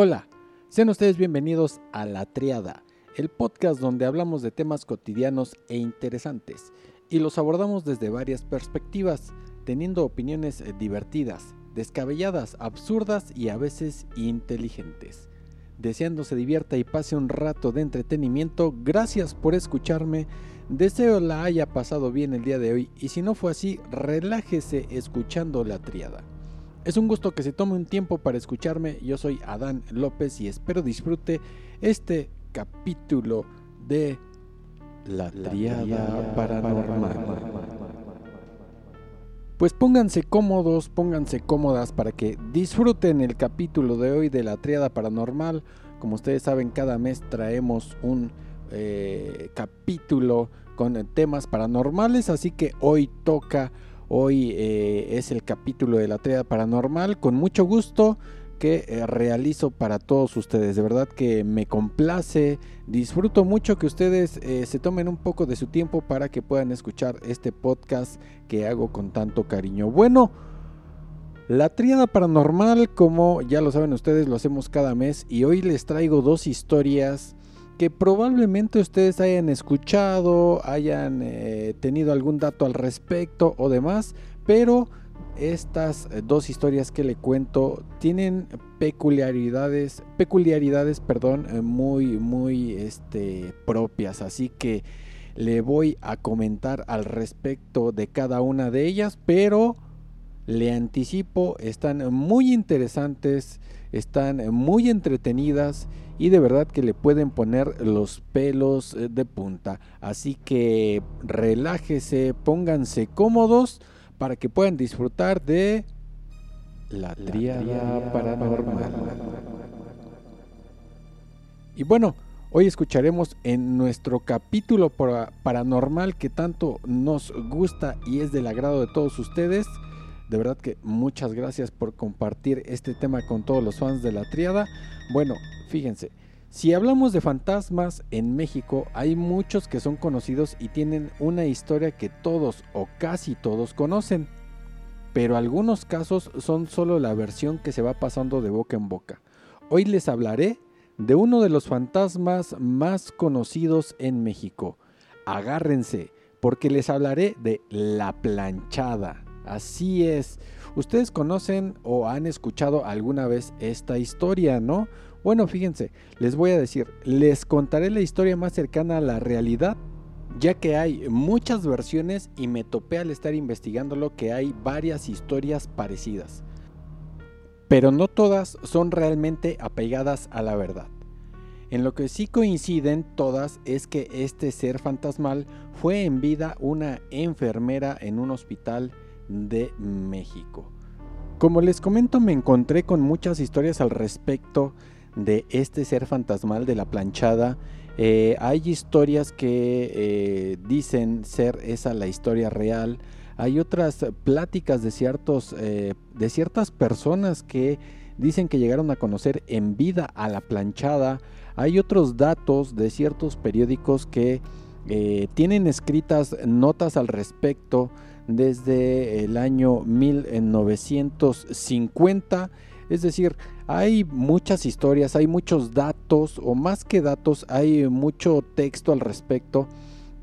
Hola, sean ustedes bienvenidos a La Triada, el podcast donde hablamos de temas cotidianos e interesantes y los abordamos desde varias perspectivas, teniendo opiniones divertidas, descabelladas, absurdas y a veces inteligentes. Deseando se divierta y pase un rato de entretenimiento, gracias por escucharme, deseo la haya pasado bien el día de hoy y si no fue así, relájese escuchando la triada. Es un gusto que se tome un tiempo para escucharme. Yo soy Adán López y espero disfrute este capítulo de La Triada Paranormal. Pues pónganse cómodos, pónganse cómodas para que disfruten el capítulo de hoy de la Triada Paranormal. Como ustedes saben, cada mes traemos un eh, capítulo con temas paranormales, así que hoy toca Hoy eh, es el capítulo de la Triada Paranormal. Con mucho gusto que eh, realizo para todos ustedes. De verdad que me complace. Disfruto mucho que ustedes eh, se tomen un poco de su tiempo para que puedan escuchar este podcast que hago con tanto cariño. Bueno, la Triada Paranormal, como ya lo saben ustedes, lo hacemos cada mes y hoy les traigo dos historias que probablemente ustedes hayan escuchado, hayan eh, tenido algún dato al respecto o demás, pero estas eh, dos historias que le cuento tienen peculiaridades, peculiaridades, perdón, eh, muy, muy este, propias, así que le voy a comentar al respecto de cada una de ellas, pero le anticipo, están muy interesantes, están muy entretenidas y de verdad que le pueden poner los pelos eh, de punta. Así que relájese, pónganse cómodos para que puedan disfrutar de la tríada paranormal. Y bueno, hoy escucharemos en nuestro capítulo paranormal que tanto nos gusta y es del agrado de todos ustedes. De verdad que muchas gracias por compartir este tema con todos los fans de la triada. Bueno, fíjense, si hablamos de fantasmas en México, hay muchos que son conocidos y tienen una historia que todos o casi todos conocen. Pero algunos casos son solo la versión que se va pasando de boca en boca. Hoy les hablaré de uno de los fantasmas más conocidos en México. Agárrense, porque les hablaré de la planchada. Así es. Ustedes conocen o han escuchado alguna vez esta historia, ¿no? Bueno, fíjense, les voy a decir, les contaré la historia más cercana a la realidad, ya que hay muchas versiones y me topé al estar investigándolo que hay varias historias parecidas. Pero no todas son realmente apegadas a la verdad. En lo que sí coinciden todas es que este ser fantasmal fue en vida una enfermera en un hospital de México. Como les comento, me encontré con muchas historias al respecto de este ser fantasmal de la planchada. Eh, hay historias que eh, dicen ser esa la historia real. Hay otras pláticas de, ciertos, eh, de ciertas personas que dicen que llegaron a conocer en vida a la planchada. Hay otros datos de ciertos periódicos que tienen escritas notas al respecto desde el año 1950. Es decir, hay muchas historias, hay muchos datos, o más que datos, hay mucho texto al respecto.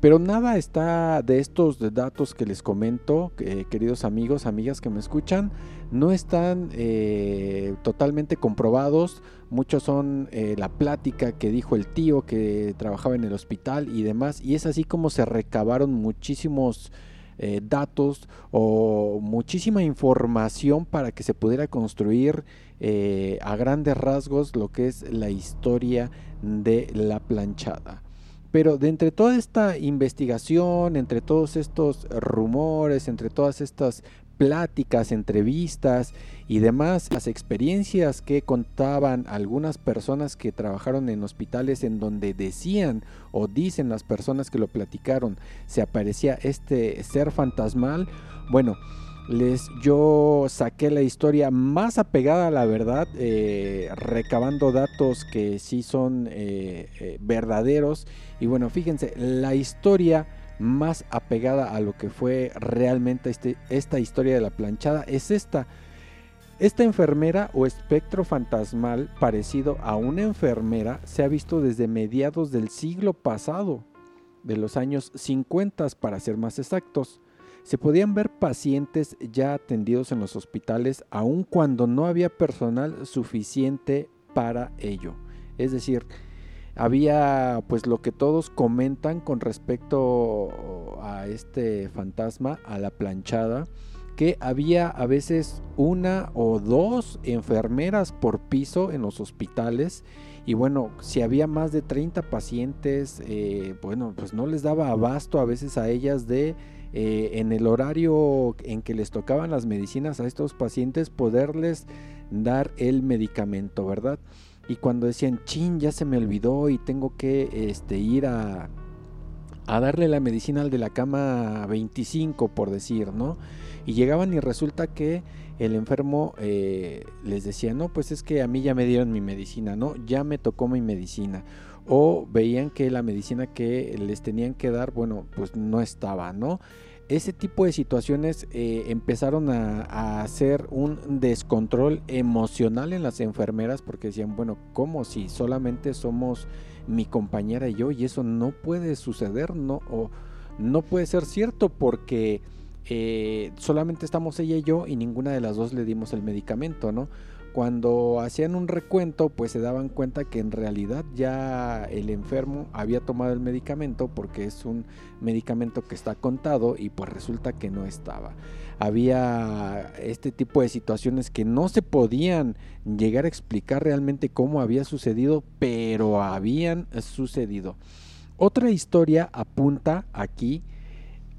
Pero nada está de estos datos que les comento, queridos amigos, amigas que me escuchan, no están eh, totalmente comprobados. Muchos son eh, la plática que dijo el tío que trabajaba en el hospital y demás. Y es así como se recabaron muchísimos eh, datos o muchísima información para que se pudiera construir eh, a grandes rasgos lo que es la historia de la planchada. Pero de entre toda esta investigación, entre todos estos rumores, entre todas estas pláticas, entrevistas y demás, las experiencias que contaban algunas personas que trabajaron en hospitales en donde decían o dicen las personas que lo platicaron, se aparecía este ser fantasmal, bueno, les yo saqué la historia más apegada a la verdad, eh, recabando datos que sí son eh, eh, verdaderos. Y bueno, fíjense, la historia más apegada a lo que fue realmente este, esta historia de la planchada es esta. Esta enfermera o espectro fantasmal parecido a una enfermera se ha visto desde mediados del siglo pasado, de los años 50 para ser más exactos. Se podían ver pacientes ya atendidos en los hospitales aun cuando no había personal suficiente para ello. Es decir, había pues lo que todos comentan con respecto a este fantasma, a la planchada, que había a veces una o dos enfermeras por piso en los hospitales y bueno, si había más de 30 pacientes, eh, bueno, pues no les daba abasto a veces a ellas de eh, en el horario en que les tocaban las medicinas a estos pacientes poderles dar el medicamento, ¿verdad? Y cuando decían, chin, ya se me olvidó y tengo que este, ir a, a darle la medicina al de la cama 25, por decir, ¿no? Y llegaban y resulta que el enfermo eh, les decía, no, pues es que a mí ya me dieron mi medicina, ¿no? Ya me tocó mi medicina. O veían que la medicina que les tenían que dar, bueno, pues no estaba, ¿no? Ese tipo de situaciones eh, empezaron a, hacer un descontrol emocional en las enfermeras porque decían, bueno, ¿cómo si solamente somos mi compañera y yo? Y eso no puede suceder, ¿no? O no puede ser cierto porque eh, solamente estamos ella y yo y ninguna de las dos le dimos el medicamento, ¿no? Cuando hacían un recuento, pues se daban cuenta que en realidad ya el enfermo había tomado el medicamento porque es un medicamento que está contado y pues resulta que no estaba. Había este tipo de situaciones que no se podían llegar a explicar realmente cómo había sucedido, pero habían sucedido. Otra historia apunta aquí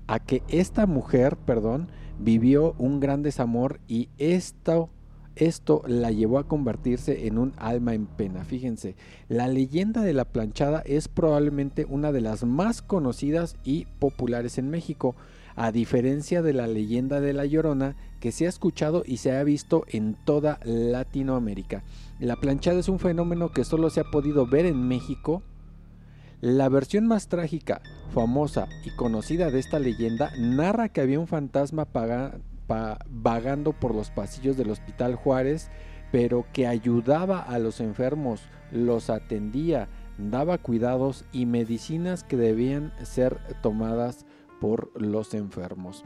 a que esta mujer, perdón, vivió un gran desamor y esto, esto la llevó a convertirse en un alma en pena. Fíjense, la leyenda de la planchada es probablemente una de las más conocidas y populares en México, a diferencia de la leyenda de la Llorona que se ha escuchado y se ha visto en toda Latinoamérica. La planchada es un fenómeno que solo se ha podido ver en México la versión más trágica, famosa y conocida de esta leyenda narra que había un fantasma vagando por los pasillos del Hospital Juárez, pero que ayudaba a los enfermos, los atendía, daba cuidados y medicinas que debían ser tomadas por los enfermos.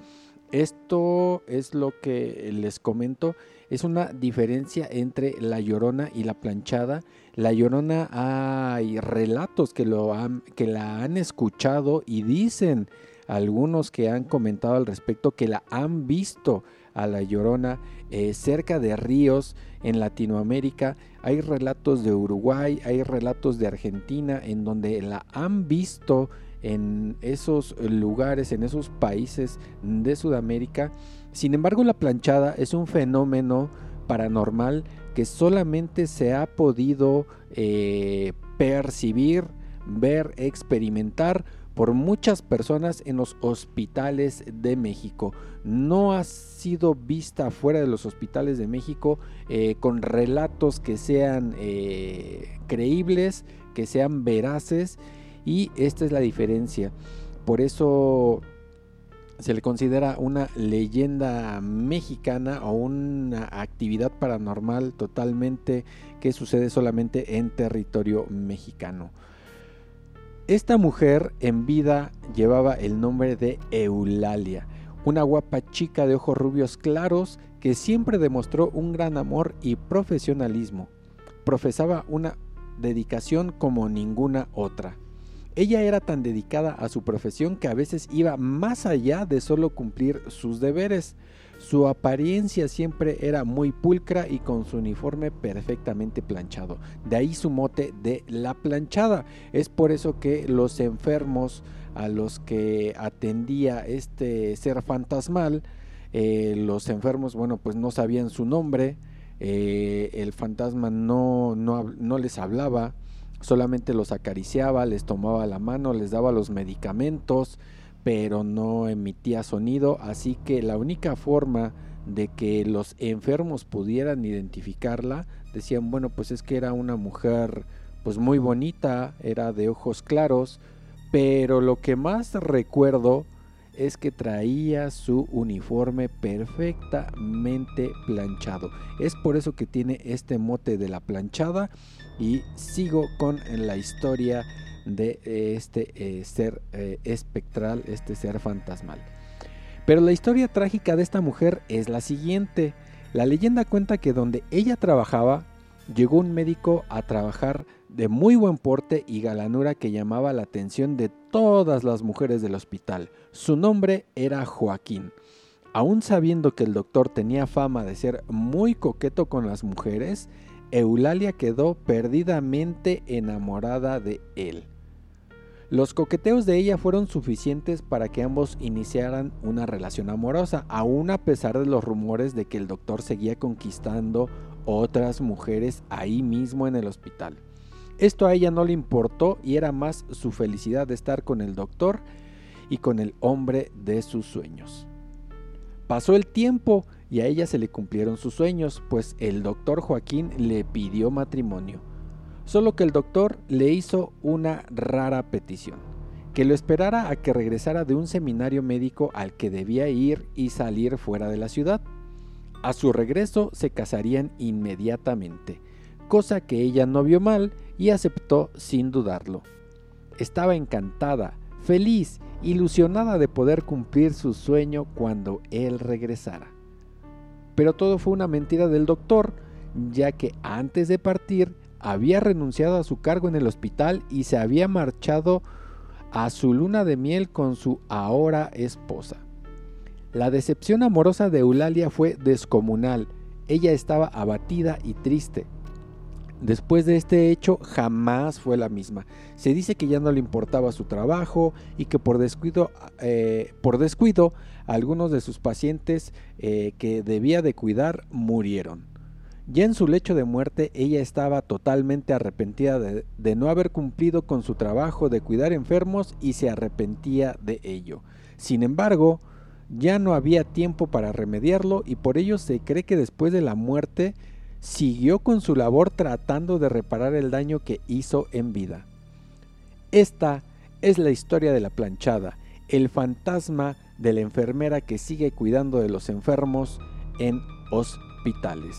Esto es lo que les comento, es una diferencia entre la llorona y la planchada. La llorona hay relatos que, lo que la han escuchado y dicen algunos que han comentado al respecto que la han visto a la llorona eh, cerca de ríos en Latinoamérica. Hay relatos de Uruguay, hay relatos de Argentina en donde la han visto en esos lugares, en esos países de Sudamérica. Sin embargo, la planchada es un fenómeno paranormal que solamente se ha podido eh, percibir, ver, experimentar por muchas personas en los hospitales de México. No ha sido vista fuera de los hospitales de México eh, con relatos que sean eh, creíbles, que sean veraces y esta es la diferencia. Por eso se le considera una leyenda mexicana o una actividad paranormal totalmente que sucede solamente en territorio mexicano. Esta mujer en vida llevaba el nombre de Eulalia, una guapa chica de ojos rubios claros que siempre demostró un gran amor y profesionalismo. Profesaba una dedicación como ninguna otra. Ella era tan dedicada a su profesión que a veces iba más allá de solo cumplir sus deberes. Su apariencia siempre era muy pulcra y con su uniforme perfectamente planchado. De ahí su mote de la planchada. Es por eso que los enfermos a los que atendía este ser fantasmal, eh, los enfermos, bueno, pues no sabían su nombre, eh, el fantasma no, no, no les hablaba, solamente los acariciaba, les tomaba la mano, les daba los medicamentos, pero no emitía sonido, así que la única forma de que los enfermos pudieran identificarla, decían, bueno, pues es que era una mujer pues muy bonita, era de ojos claros, pero lo que más recuerdo es que traía su uniforme perfectamente planchado. Es por eso que tiene este mote de la planchada y sigo con la historia de este eh, ser eh, espectral, este ser fantasmal. Pero la historia trágica de esta mujer es la siguiente. La leyenda cuenta que donde ella trabajaba, llegó un médico a trabajar de muy buen porte y galanura que llamaba la atención de todas las mujeres del hospital. Su nombre era Joaquín. Aún sabiendo que el doctor tenía fama de ser muy coqueto con las mujeres, Eulalia quedó perdidamente enamorada de él. Los coqueteos de ella fueron suficientes para que ambos iniciaran una relación amorosa, aún a pesar de los rumores de que el doctor seguía conquistando otras mujeres ahí mismo en el hospital. Esto a ella no le importó y era más su felicidad de estar con el doctor y con el hombre de sus sueños. Pasó el tiempo y a ella se le cumplieron sus sueños, pues el doctor Joaquín le pidió matrimonio. Solo que el doctor le hizo una rara petición, que lo esperara a que regresara de un seminario médico al que debía ir y salir fuera de la ciudad. A su regreso se casarían inmediatamente, cosa que ella no vio mal y aceptó sin dudarlo. Estaba encantada, feliz, ilusionada de poder cumplir su sueño cuando él regresara. Pero todo fue una mentira del doctor, ya que antes de partir había renunciado a su cargo en el hospital y se había marchado a su luna de miel con su ahora esposa. La decepción amorosa de Eulalia fue descomunal. Ella estaba abatida y triste. Después de este hecho jamás fue la misma. Se dice que ya no le importaba su trabajo y que por descuido, eh, por descuido algunos de sus pacientes eh, que debía de cuidar murieron. Ya en su lecho de muerte, ella estaba totalmente arrepentida de, no haber cumplido con su trabajo de cuidar enfermos y se arrepentía de ello. Sin embargo, ya no había tiempo para remediarlo y por ello se cree que después de la muerte siguió con su labor tratando de reparar el daño que hizo en vida. Esta es la historia de la planchada, el fantasma de la enfermera que sigue cuidando de los enfermos en hospitales.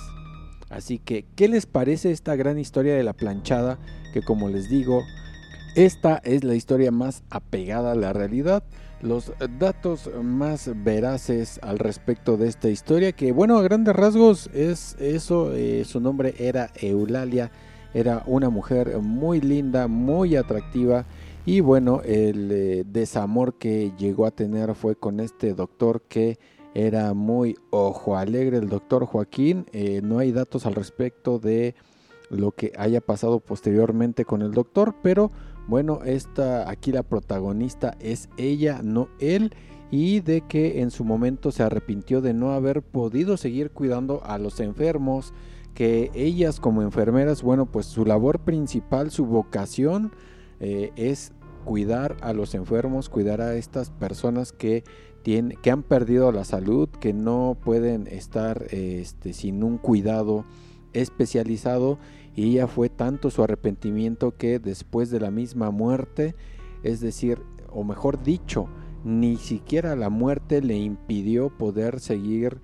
Así que, ¿qué les parece esta gran historia de la planchada? Que como les digo, esta es la historia más apegada a la realidad. Los datos más veraces al respecto de esta historia, que bueno, a grandes rasgos es eso, eh, su nombre era Eulalia, era una mujer muy linda, muy atractiva y bueno, el eh, desamor que llegó a tener fue con este doctor que era muy ojo alegre el doctor Joaquín. Eh, no hay datos al respecto de lo que haya pasado posteriormente con el doctor, pero bueno, esta aquí la protagonista es ella, no él, y de que en su momento se arrepintió de no haber podido seguir cuidando a los enfermos, que ellas como enfermeras, bueno, pues su labor principal, su vocación eh, es cuidar a los enfermos, cuidar a estas personas que que han perdido la salud, que no pueden estar este, sin un cuidado especializado y ya fue tanto su arrepentimiento que después de la misma muerte, es decir, o mejor dicho, ni siquiera la muerte le impidió poder seguir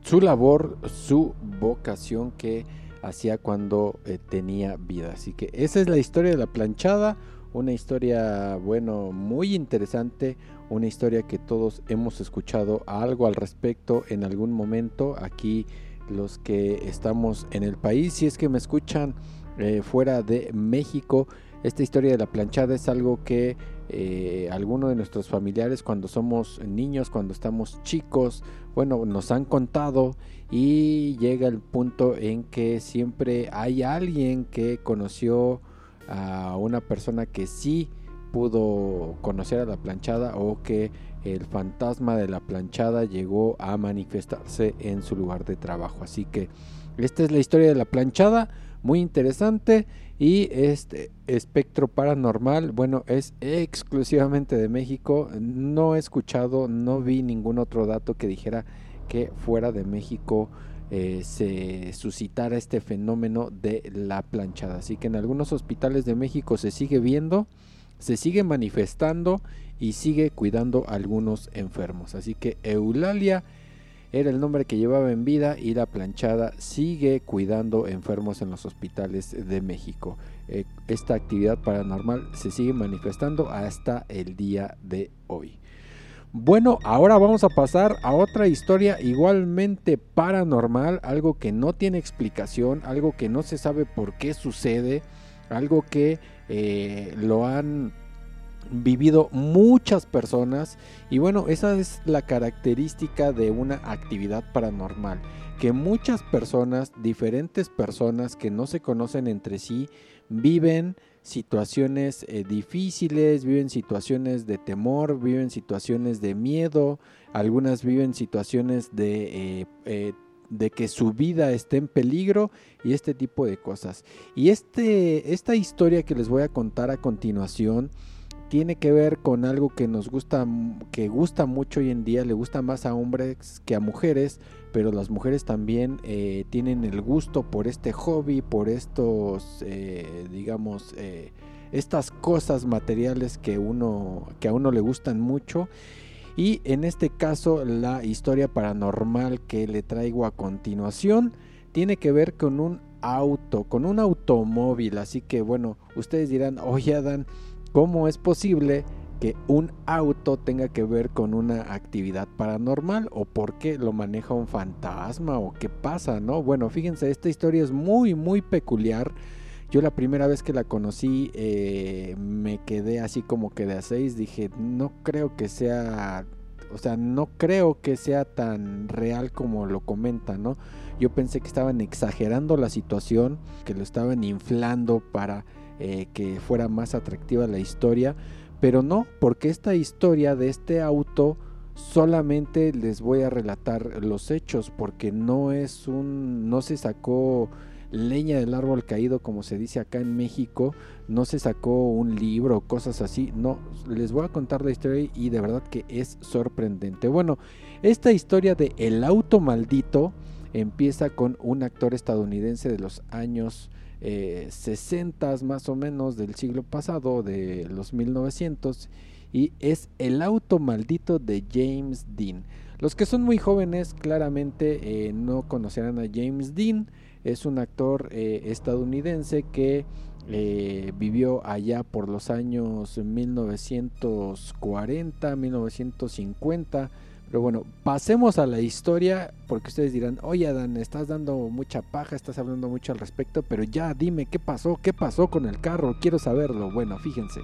su labor, su vocación que hacía cuando eh, tenía vida. Así que esa es la historia de la planchada, una historia, bueno, muy interesante, una historia que todos hemos escuchado algo al respecto en algún momento aquí los que estamos en el país si es que me escuchan eh, fuera de México. Esta historia de la planchada es algo que eh, algunos de nuestros familiares cuando somos niños, cuando estamos chicos, bueno, nos han contado y llega el punto en que siempre hay alguien que conoció a una persona que sí pudo conocer a la planchada o que el fantasma de la planchada llegó a manifestarse en su lugar de trabajo. Así que esta es la historia de la planchada, muy interesante y este espectro paranormal, bueno, es exclusivamente de México. No he escuchado, no vi ningún otro dato que dijera que fuera de México eh, se suscitara este fenómeno de la planchada. Así que en algunos hospitales de México se sigue viendo se sigue manifestando y sigue cuidando algunos enfermos. Así que Eulalia era el nombre que llevaba en vida y la planchada sigue cuidando enfermos en los hospitales de México. Eh, esta actividad paranormal se sigue manifestando hasta el día de hoy. Bueno, ahora vamos a pasar a otra historia igualmente paranormal, algo que no tiene explicación, algo que no se sabe por qué sucede, algo que eh, lo han vivido muchas personas. Y bueno, esa es la característica de una actividad paranormal, que muchas personas, diferentes personas que no se conocen entre sí, viven situaciones eh, difíciles, viven situaciones de temor, viven situaciones de miedo, algunas viven situaciones de, eh, eh, de que su vida esté en peligro y este tipo de cosas. Y este, esta historia que les voy a contar a continuación tiene que ver con algo que nos gusta, que gusta mucho hoy en día, le gusta más a hombres que a mujeres, pero las mujeres también eh, tienen el gusto por este hobby, por estos, eh, digamos, eh, estas cosas materiales que, uno, que a uno le gustan mucho. Y en este caso la historia paranormal que le traigo a continuación tiene que ver con un auto, con un automóvil. Así que bueno, ustedes dirán, oye Adán, ¿Cómo es posible que un auto tenga que ver con una actividad paranormal o por qué lo maneja un fantasma o qué pasa, ¿no? Bueno, fíjense, esta historia es muy, muy peculiar. Yo la primera vez que la conocí eh, me quedé así como que de a seis, dije, no creo que sea, o sea, no creo que sea tan real como lo comentan, ¿no? Yo pensé que estaban exagerando la situación, que lo estaban inflando para eh, que fuera más atractiva la historia, pero no, porque esta historia de este auto solamente les voy a relatar los hechos, porque no es un, no se sacó leña del árbol caído como se dice acá en México, no se sacó un libro, cosas así, no, les voy a contar la historia y de verdad que es sorprendente. Bueno, esta historia de El auto maldito empieza con un actor estadounidense de los años eh, 60 más o menos del siglo pasado, de los 1900, y es El auto maldito de James Dean. Los que son muy jóvenes claramente eh, no conocerán a James Dean, es un actor eh, estadounidense que eh, vivió allá por los años 1940, 1950 pero bueno, pasemos a la historia, porque ustedes dirán, oye Adán, estás dando mucha paja, estás hablando mucho al respecto, pero ya dime qué pasó, qué pasó con el carro, quiero saberlo. Bueno, fíjense.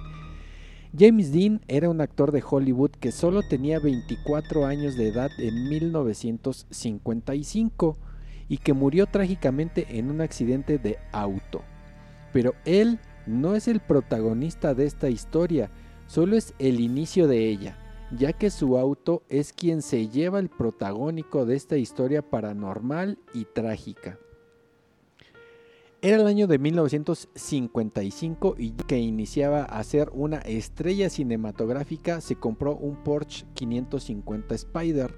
James Dean era un actor de Hollywood que solo tenía 24 años de edad en 1955 y que murió trágicamente en un accidente de auto. Pero él no es el protagonista de esta historia, solo es el inicio de ella ya que su auto es quien se lleva el protagónico de esta historia paranormal y trágica. Era el año de 1955 y que iniciaba a ser una estrella cinematográfica, se compró un Porsche 550 Spider.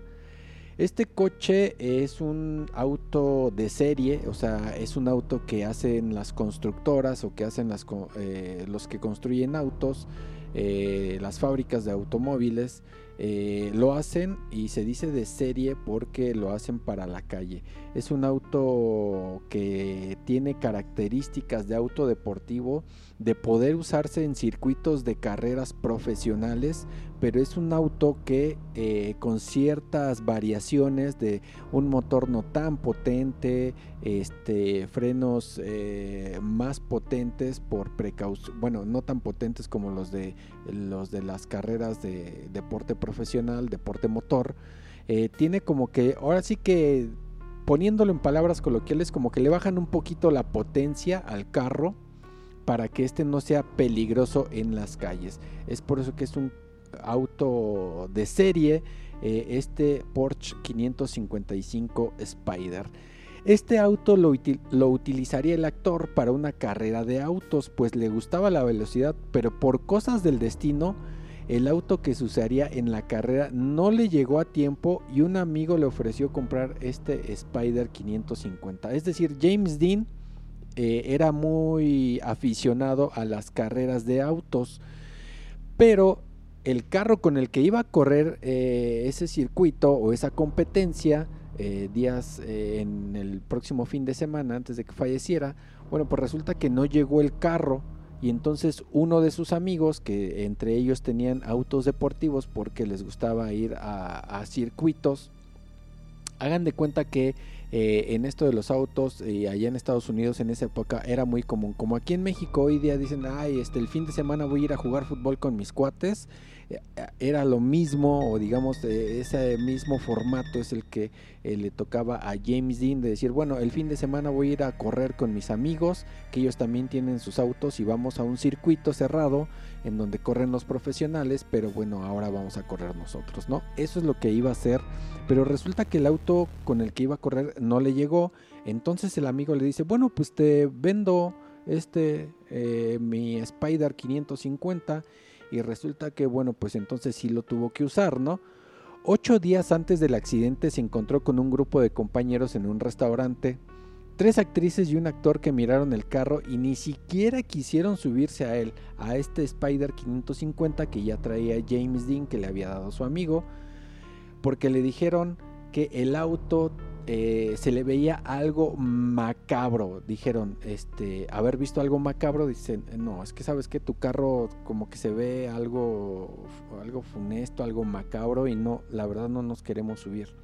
Este coche es un auto de serie, o sea, es un auto que hacen las constructoras o que hacen eh, los que construyen autos eh, las fábricas de automóviles eh, lo hacen y se dice de serie porque lo hacen para la calle. Es un auto que tiene características de auto deportivo, de poder usarse en circuitos de carreras profesionales, pero es un auto que eh, con ciertas variaciones de un motor no tan potente, este, frenos eh, más potentes por precaución, bueno, no tan potentes como los de los de las carreras de deporte profesional, deporte motor, eh, tiene como que, ahora sí que poniéndolo en palabras coloquiales, como que le bajan un poquito la potencia al carro para que este no sea peligroso en las calles. Es por eso que es un auto de serie, eh, este Porsche 555 Spider. Este auto lo, lo, utilizaría el actor para una carrera de autos, pues le gustaba la velocidad, pero por cosas del destino, el auto que se usaría en la carrera no le llegó a tiempo y un amigo le ofreció comprar este Spider 550. Es decir, James Dean eh, era muy aficionado a las carreras de autos Pero el carro con el que iba a correr eh, ese circuito o esa competencia eh, días eh, en el próximo fin de semana antes de que falleciera, bueno, pues resulta que no llegó el carro y entonces uno de sus amigos, que entre ellos tenían autos deportivos porque les gustaba ir a, circuitos, hagan de cuenta que en esto de los autos y allá en Estados Unidos en esa época era muy común. Como aquí en México hoy día dicen, ay, este, el fin de semana voy a ir a jugar fútbol con mis cuates era lo mismo, o digamos, ese mismo formato es el que eh, le tocaba a James Dean de decir, bueno, el fin de semana voy a ir a correr con mis amigos, que ellos también tienen sus autos y vamos a un circuito cerrado en donde corren los profesionales, pero bueno, ahora vamos a correr nosotros, ¿no? Eso es lo que iba a hacer, pero resulta que el auto con el que iba a correr no le llegó, entonces el amigo le dice, bueno, pues te vendo este, eh, mi Spider 550 y resulta que, bueno, pues entonces sí lo tuvo que usar, ¿no? Ocho días antes del accidente se encontró con un grupo de compañeros en un restaurante, tres actrices y un actor que miraron el carro y ni siquiera quisieron subirse a él, a este Spider 550 que ya traía James Dean que le había dado su amigo, porque le dijeron que el auto eh, se le veía algo macabro. Dijeron, este, haber visto algo macabro, dicen, no, es que sabes que tu carro como que se ve algo, algo funesto, algo macabro y no, la verdad no nos queremos subir.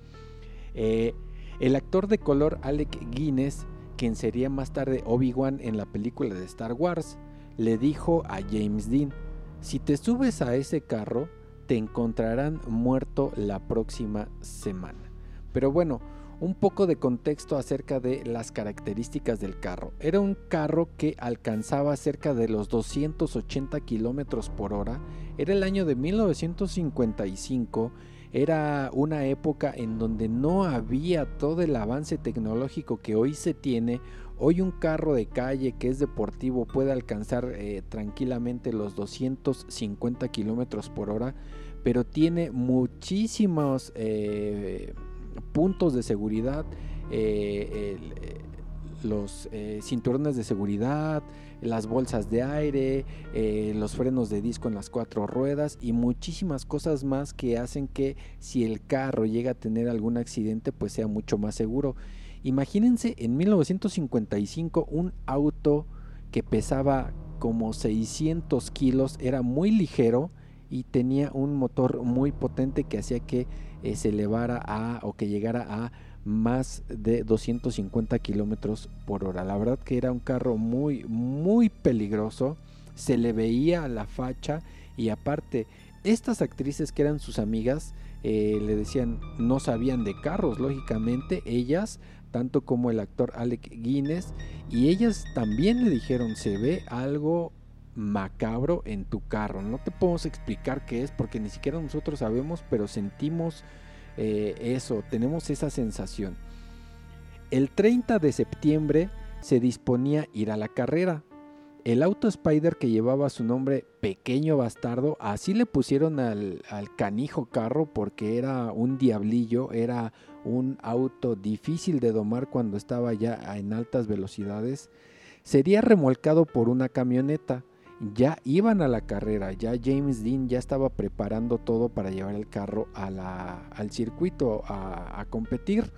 Eh, el actor de color Alec Guinness, quien sería más tarde Obi-Wan en la película de Star Wars, le dijo a James Dean, si te subes a ese carro, te encontrarán muerto la próxima semana. Pero bueno, un poco de contexto acerca de las características del carro. Era un carro que alcanzaba cerca de los 280 kilómetros por hora. Era el año de 1955. Era una época en donde no había todo el avance tecnológico que hoy se tiene. Hoy un carro de calle que es deportivo puede alcanzar eh, tranquilamente los 250 kilómetros por hora, pero tiene muchísimos eh, puntos de seguridad, eh, eh, los eh, cinturones de seguridad, las bolsas de aire, los frenos de disco en las cuatro ruedas y muchísimas cosas más que hacen que si el carro llega a tener algún accidente pues sea mucho más seguro. Imagínense en 1955 un auto que pesaba como 600 kilos, era muy ligero y tenía un motor muy potente que hacía que eh, se elevara a o que llegara a más de 250 kilómetros por hora. La verdad que era un carro muy, muy peligroso. Se le veía la facha y aparte, estas actrices que eran sus amigas eh, le decían, no sabían de carros, lógicamente, ellas, tanto como el actor Alec Guinness, y ellas también le dijeron, se ve algo macabro en tu carro. No te podemos explicar qué es porque ni siquiera nosotros sabemos, pero sentimos eh, eso, tenemos esa sensación. El 30 de septiembre se disponía ir a la carrera. El auto Spider que llevaba su nombre Pequeño Bastardo, así le pusieron al, al canijo carro porque era un diablillo, era un auto difícil de domar cuando estaba ya en altas velocidades, sería remolcado por una camioneta ya iban a la carrera, ya James Dean ya estaba preparando todo para llevar el carro al circuito a, competir,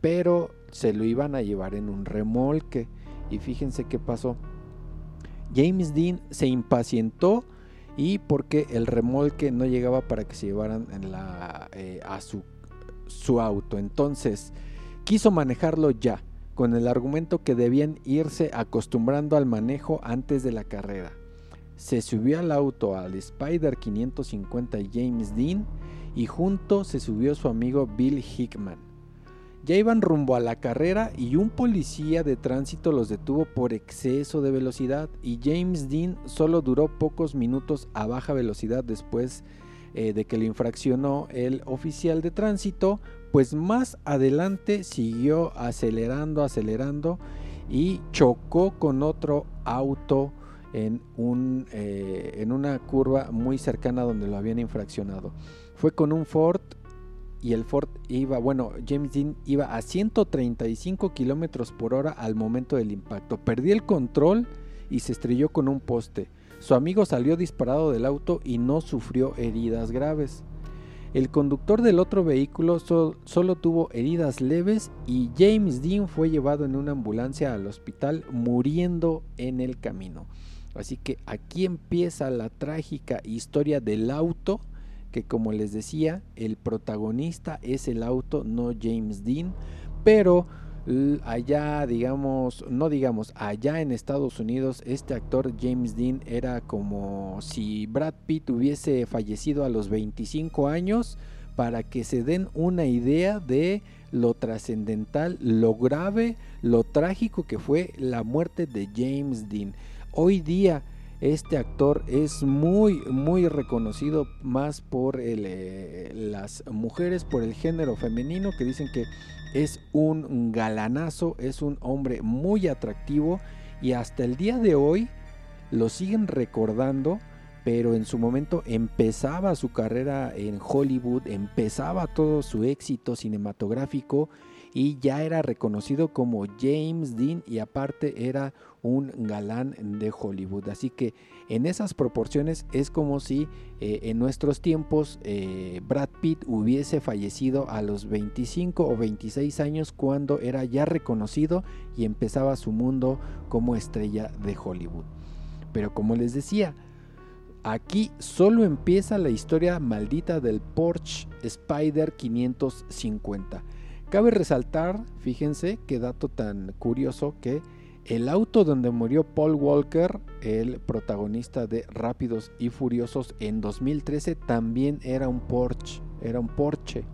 pero se lo iban a llevar en un remolque. Y fíjense qué pasó. James Dean se impacientó y porque el remolque no llegaba para que se llevaran eh, a su, su auto. Entonces quiso manejarlo ya, con el argumento que debían irse acostumbrando al manejo antes de la carrera se subió al auto al Spider 550 James Dean y junto se subió su amigo Bill Hickman. Ya iban rumbo a la carrera y un policía de tránsito los detuvo por exceso de velocidad y James Dean solo duró pocos minutos a baja velocidad después eh, de que le infraccionó el oficial de tránsito, pues más adelante siguió acelerando, acelerando y chocó con otro auto eh, en una curva muy cercana donde lo habían infraccionado. Fue con un Ford y el Ford iba, bueno, James Dean iba a 135 kilómetros por hora al momento del impacto. Perdió el control y se estrelló con un poste. su amigo salió disparado del auto y no sufrió heridas graves. El conductor del otro vehículo solo tuvo heridas leves y James Dean fue llevado en una ambulancia al hospital muriendo en el camino. Así que aquí empieza la trágica historia del auto, que como les decía, el protagonista es el auto, no James Dean, pero allá, digamos, no digamos, allá en Estados Unidos, este actor James Dean era como si Brad Pitt hubiese fallecido a los 25 años para que se den una idea de lo trascendental, lo grave, lo trágico que fue la muerte de James Dean. Hoy día este actor es muy muy reconocido más por eh, las mujeres, por el género femenino que dicen que es un galanazo, es un hombre muy atractivo y hasta el día de hoy lo siguen recordando, pero en su momento empezaba su carrera en Hollywood, empezaba todo su éxito cinematográfico y ya era reconocido como James Dean y aparte era un galán de Hollywood. Así que en esas proporciones es como si eh, en nuestros tiempos eh, Brad Pitt hubiese fallecido a los 25 o 26 años cuando era ya reconocido y empezaba su mundo como estrella de Hollywood. Pero como les decía, aquí solo empieza la historia maldita del Porsche Spider 550. Cabe resaltar, fíjense qué dato tan curioso que el auto donde murió Paul Walker, el protagonista de Rápidos y Furiosos en 2013, también era un Porsche, era un Porsche.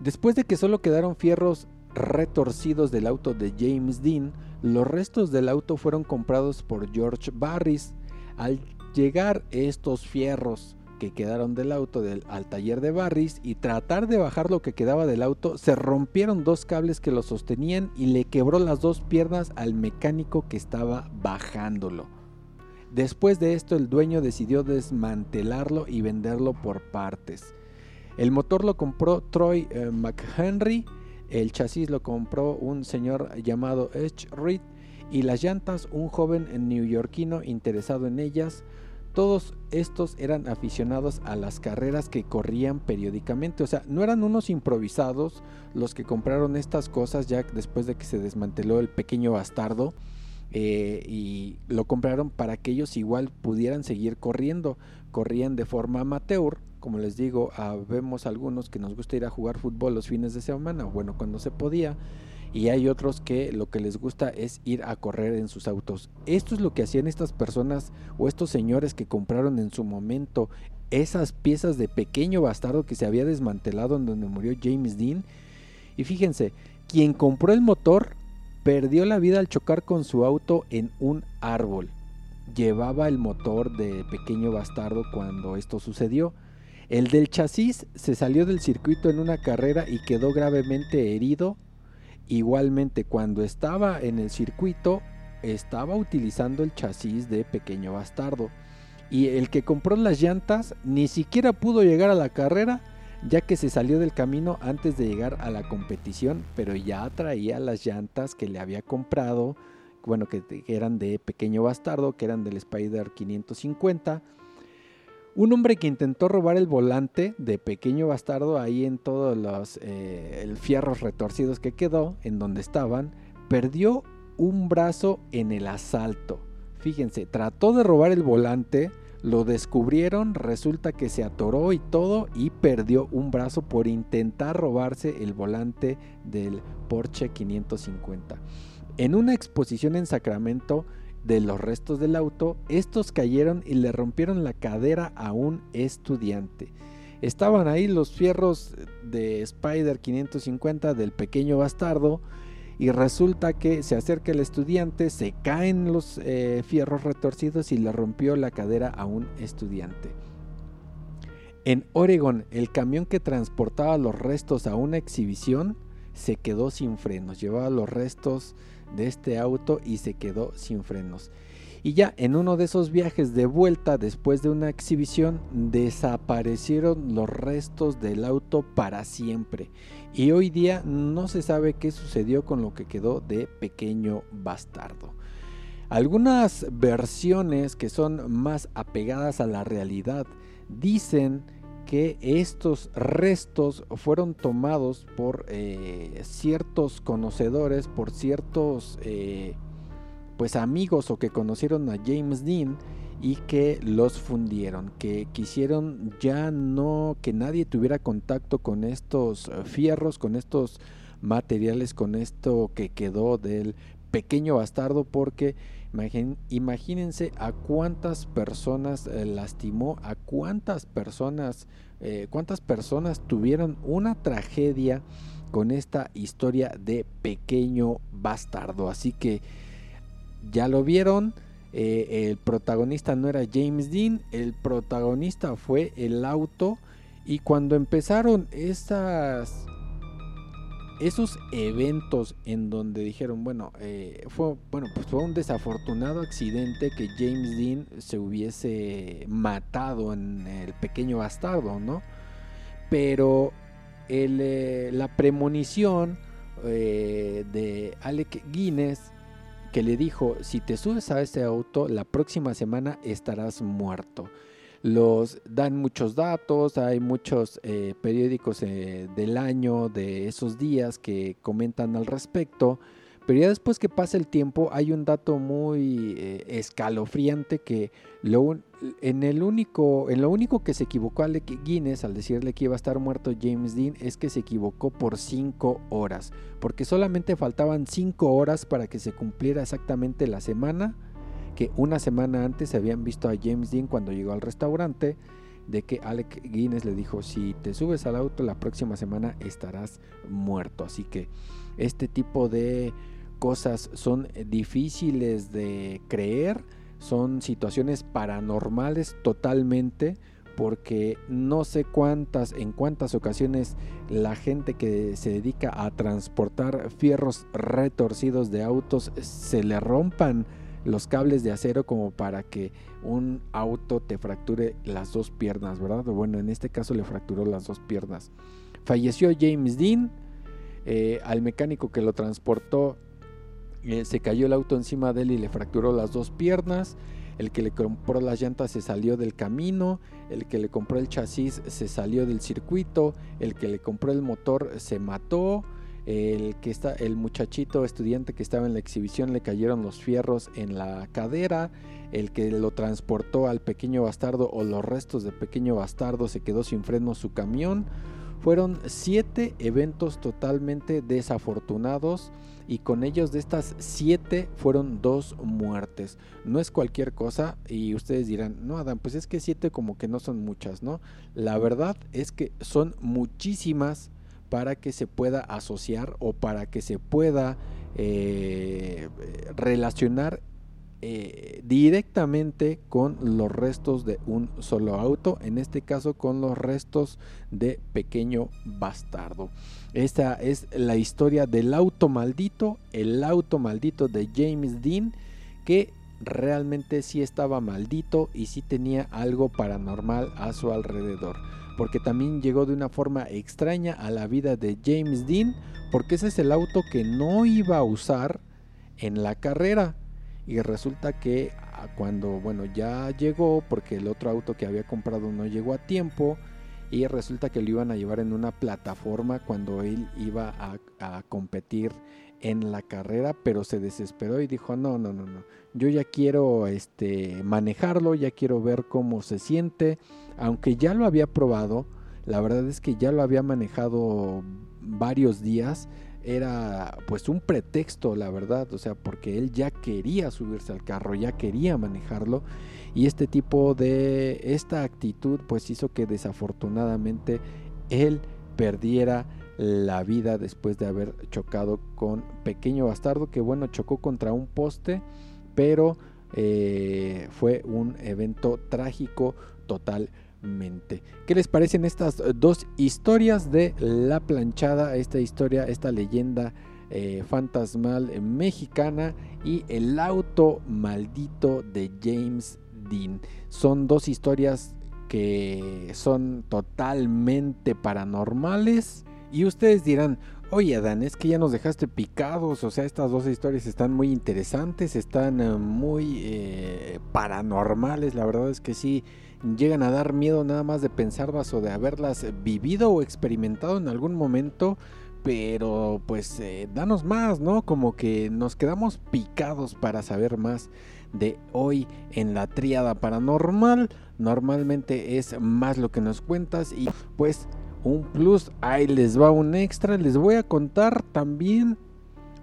Después de que solo quedaron fierros retorcidos del auto de James Dean, los restos del auto fueron comprados por George Barris. Al llegar estos fierros que quedaron del auto del, al taller de Barris y tratar de bajar lo que quedaba del auto, se rompieron dos cables que lo sostenían y le quebró las dos piernas al mecánico que estaba bajándolo. Después de esto el dueño decidió desmantelarlo y venderlo por partes. El motor lo compró Troy eh, McHenry, el chasis lo compró un señor llamado Edge Reed y las llantas un joven neoyorquino interesado en ellas todos estos eran aficionados a las carreras que corrían periódicamente. O sea, no eran unos improvisados los que compraron estas cosas ya después de que se desmanteló el pequeño bastardo. Eh, y lo compraron para que ellos igual pudieran seguir corriendo. Corrían de forma amateur. Como les digo, ah, vemos algunos que nos gusta ir a jugar fútbol los fines de semana. Bueno, cuando se podía y hay otros que lo que les gusta es ir a correr en sus autos. Esto es lo que hacían estas personas o estos señores que compraron en su momento esas piezas de pequeño bastardo que se había desmantelado en donde murió James Dean. Y fíjense, quien compró el motor perdió la vida al chocar con su auto en un árbol. Llevaba el motor de pequeño bastardo cuando esto sucedió. El del chasis se salió del circuito en una carrera y quedó gravemente herido Igualmente, cuando estaba en el circuito, estaba utilizando el chasis de Pequeño Bastardo. Y el que compró las llantas ni siquiera pudo llegar a la carrera, ya que se salió del camino antes de llegar a la competición, pero ya traía las llantas que le había comprado, bueno, que, eran de Pequeño Bastardo, que eran del Spider 550 un hombre que intentó robar el volante de pequeño bastardo ahí en todos los eh, fierros retorcidos que quedó, en donde estaban, perdió un brazo en el asalto. Fíjense, trató de robar el volante, lo descubrieron, resulta que se atoró y todo y perdió un brazo por intentar robarse el volante del Porsche 550. En una exposición en Sacramento, de los restos del auto, estos cayeron y le rompieron la cadera a un estudiante. Estaban ahí los fierros de Spider 550 del pequeño bastardo y resulta que se acerca el estudiante, se caen los eh, fierros retorcidos y le rompió la cadera a un estudiante. En Oregon, el camión que transportaba los restos a una exhibición se quedó sin frenos, llevaba los restos de este auto y se quedó sin frenos. Y ya en uno de esos viajes de vuelta después de una exhibición desaparecieron los restos del auto para siempre. Y hoy día no se sabe qué sucedió con lo que quedó de pequeño bastardo. Algunas versiones que son más apegadas a la realidad dicen que estos restos fueron tomados por eh, ciertos conocedores, por ciertos eh, pues amigos o que conocieron a James Dean y que los fundieron, que quisieron ya no que nadie tuviera contacto con estos fierros, con estos materiales, con esto que quedó del pequeño bastardo porque imagínense a cuántas personas eh, lastimó, a cuántas personas, eh, cuántas personas tuvieron una tragedia con esta historia de pequeño bastardo. Así que ya lo vieron. Eh, el protagonista no era James Dean, el protagonista fue el auto. Y cuando empezaron esas esos eventos en donde dijeron, bueno, eh, fue, bueno, pues fue un desafortunado accidente que James Dean se hubiese matado en el pequeño bastardo, ¿no? Pero eh, la premonición eh, de Alec Guinness que le dijo, si te subes a ese auto, la próxima semana estarás muerto los dan muchos datos, hay muchos eh, periódicos eh, del año de esos días que comentan al respecto, pero ya después que pasa el tiempo hay un dato muy eh, escalofriante que lo, en, el único, en lo único que se equivocó a Guinness al decirle que iba a estar muerto James Dean es que se equivocó por 5 horas, porque solamente faltaban 5 horas para que se cumpliera exactamente la semana que una semana antes se habían visto a James Dean cuando llegó al restaurante, de que Alec Guinness le dijo, si te subes al auto la próxima semana estarás muerto. Así que este tipo de cosas son difíciles de creer, son situaciones paranormales totalmente porque no sé cuántas, en cuántas ocasiones la gente que se dedica a transportar fierros retorcidos de autos se le rompan los cables de acero como para que un auto te fracture las dos piernas, ¿verdad? Bueno, en este caso le fracturó las dos piernas. Falleció James Dean, eh, al mecánico que lo transportó eh, se cayó el auto encima de él y le fracturó las dos piernas. El que le compró las llantas se salió del camino, el que le compró el chasis se salió del circuito, el que le compró el motor se mató, el que está el muchachito estudiante que estaba en la exhibición le cayeron los fierros en la cadera, el que lo transportó al pequeño bastardo o los restos de pequeño bastardo se quedó sin freno su camión. Fueron siete eventos totalmente desafortunados y con ellos de estas siete fueron dos muertes. No es cualquier cosa y ustedes dirán, no Adam, pues es que siete como que no son muchas, ¿no? La verdad es que son muchísimas para que se pueda asociar o para que se pueda eh, relacionar eh, directamente con los restos de un solo auto, en este caso con los restos de pequeño bastardo. Esta es la historia del auto maldito, el auto maldito de James Dean, que realmente sí estaba maldito y sí tenía algo paranormal a su alrededor porque también llegó de una forma extraña a la vida de James Dean, porque ese es el auto que no iba a usar en la carrera. Y resulta que ah, cuando, bueno, ya llegó, porque el otro auto que había comprado no llegó a tiempo, y resulta que lo iban a llevar en una plataforma cuando él iba a, a competir en la carrera, pero se desesperó y dijo, no, no, no, no, yo ya quiero este, manejarlo, ya quiero ver cómo se siente, aunque ya lo había probado, la verdad es que ya lo había manejado varios días, era pues un pretexto, la verdad, o sea, porque él ya quería subirse al carro, ya quería manejarlo y este tipo de, esta actitud pues hizo que desafortunadamente él perdiera la vida después de haber chocado con Pequeño Bastardo, que bueno, chocó contra un poste, pero eh, fue un evento trágico totalmente. ¿Qué les parecen estas dos historias de La Planchada? Esta historia, esta leyenda eh, fantasmal mexicana y el auto maldito de James Dean. Son dos historias que son totalmente paranormales y ustedes dirán, Oye, Adán, es que ya nos dejaste picados, o sea, estas dos historias están muy interesantes, están eh, muy eh, paranormales, la verdad es que sí, llegan a dar miedo nada más de pensarlas o de haberlas vivido o experimentado en algún momento, pero pues eh, danos más, ¿no? Como que nos quedamos picados para saber más de hoy en la tríada paranormal, normalmente es más lo que nos cuentas y pues un plus, ahí les va un extra, les voy a contar también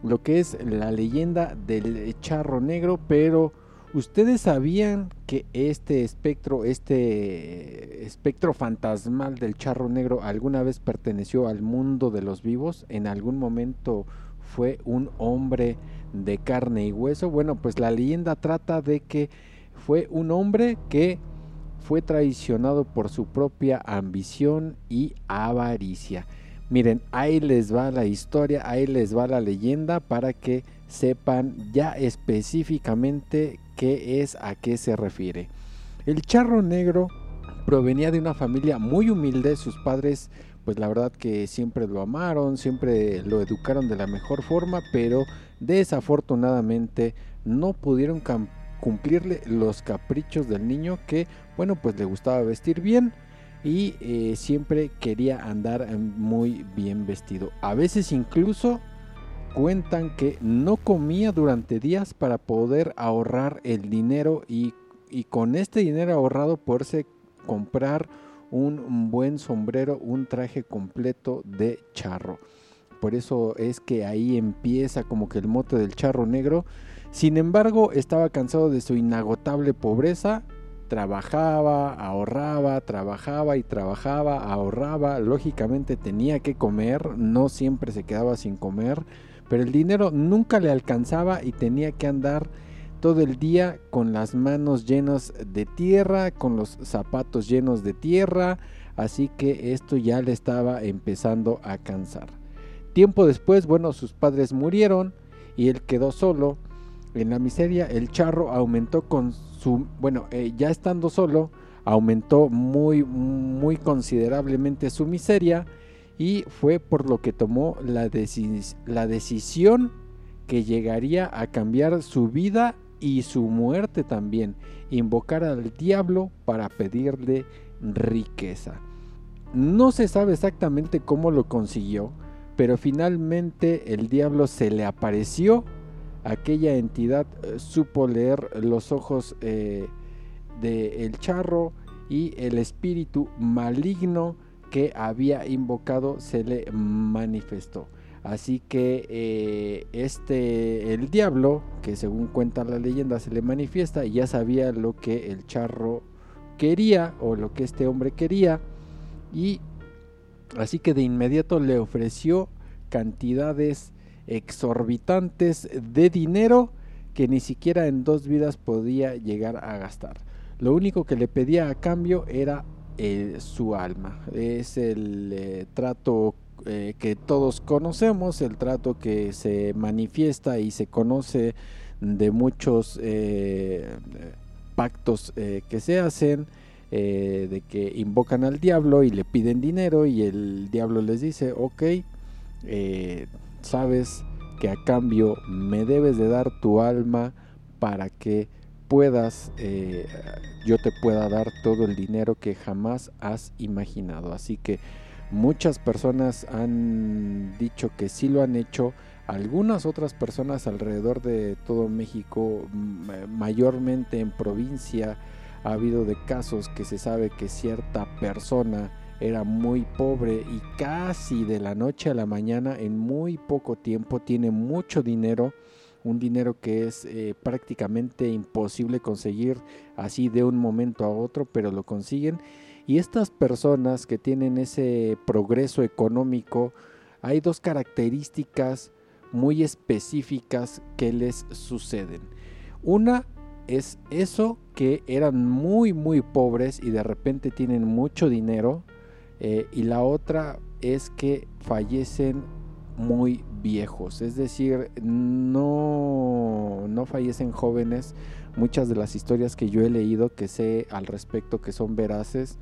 lo que es la leyenda del charro negro, pero ustedes sabían que este espectro, este espectro fantasmal del charro negro alguna vez perteneció al mundo de los vivos, en algún momento fue un hombre de carne y hueso. Bueno, pues la leyenda trata de que fue un hombre que fue traicionado por su propia ambición y avaricia. Miren, ahí les va la historia, ahí les va la leyenda para que sepan ya específicamente qué es, a qué se refiere. El charro negro provenía de una familia muy humilde, sus padres pues la verdad que siempre lo amaron, siempre lo educaron de la mejor forma, pero desafortunadamente no pudieron cumplirle los caprichos del niño que, bueno, pues le gustaba vestir bien y eh, siempre quería andar eh, muy bien vestido. A veces incluso cuentan que no comía durante días para poder ahorrar el dinero y, y con este dinero ahorrado poderse comprar un buen sombrero, un traje completo de charro. Por eso es que ahí empieza como que el mote del charro negro sin embargo, estaba cansado de su inagotable pobreza, trabajaba, ahorraba, trabajaba y trabajaba, ahorraba, lógicamente tenía que comer, no siempre se quedaba sin comer, pero el dinero nunca le alcanzaba y tenía que andar todo el día con las manos llenas de tierra, con los zapatos llenos de tierra, así que esto ya le estaba empezando a cansar. Tiempo después, bueno, sus padres murieron y él quedó solo en la miseria el charro aumentó con su, bueno, eh, ya estando solo, aumentó muy, muy considerablemente su miseria y fue por lo que tomó la, la decisión que llegaría a cambiar su vida y su muerte también, invocar al diablo para pedirle riqueza. No se sabe exactamente cómo lo consiguió, pero finalmente el diablo se le apareció aquella entidad eh, supo leer los ojos eh, del charro y el espíritu maligno que había invocado se le manifestó. Así que eh, este, el diablo, que según cuenta la leyenda se le manifiesta, ya sabía lo que el charro quería o lo que este hombre quería. Y así que de inmediato le ofreció cantidades exorbitantes de dinero que ni siquiera en dos vidas podía llegar a gastar. Lo único que le pedía a cambio era eh, su alma. Es el eh, trato eh, que todos conocemos, el trato que se manifiesta y se conoce de muchos pactos que se hacen. de que invocan al diablo y le piden dinero y el diablo les dice, ok, sabes que a cambio me debes de dar tu alma para que puedas, eh, yo te pueda dar todo el dinero que jamás has imaginado. Así que muchas personas han dicho que sí lo han hecho. Algunas otras personas alrededor de todo México, mayormente en provincia, ha habido de casos que se sabe que cierta persona era muy pobre y casi de la noche a la mañana, en muy poco tiempo, tiene mucho dinero, un dinero que es eh, prácticamente imposible conseguir así de un momento a otro, pero lo consiguen. Y estas personas que tienen ese progreso económico, hay dos características muy específicas que les suceden. Una es eso que eran muy muy pobres y de repente tienen mucho dinero eh, y la otra es que fallecen muy viejos, es decir, no, no fallecen jóvenes. Muchas de las historias que yo he leído que sé al respecto que son veraces,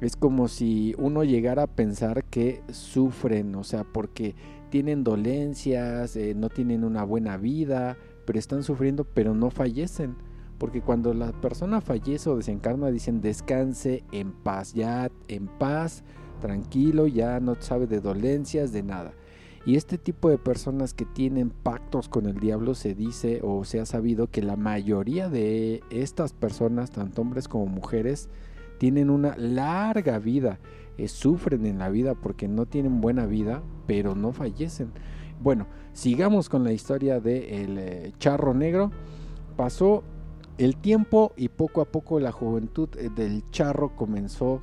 es como si uno llegara a pensar que sufren, o sea, porque tienen dolencias, eh, no tienen una buena vida, pero están sufriendo, pero no fallecen. Porque cuando la persona fallece o desencarna, dicen descanse en paz, ya en paz, tranquilo, ya no sabe de dolencias, de nada. Y este tipo de personas que tienen pactos con el diablo se dice o se ha sabido que la mayoría de estas personas, tanto hombres como mujeres, tienen una larga vida, eh, sufren en la vida porque no tienen buena vida, pero no fallecen. Bueno, sigamos con la historia del de eh, charro negro. Pasó el tiempo y poco a poco la juventud eh, del charro comenzó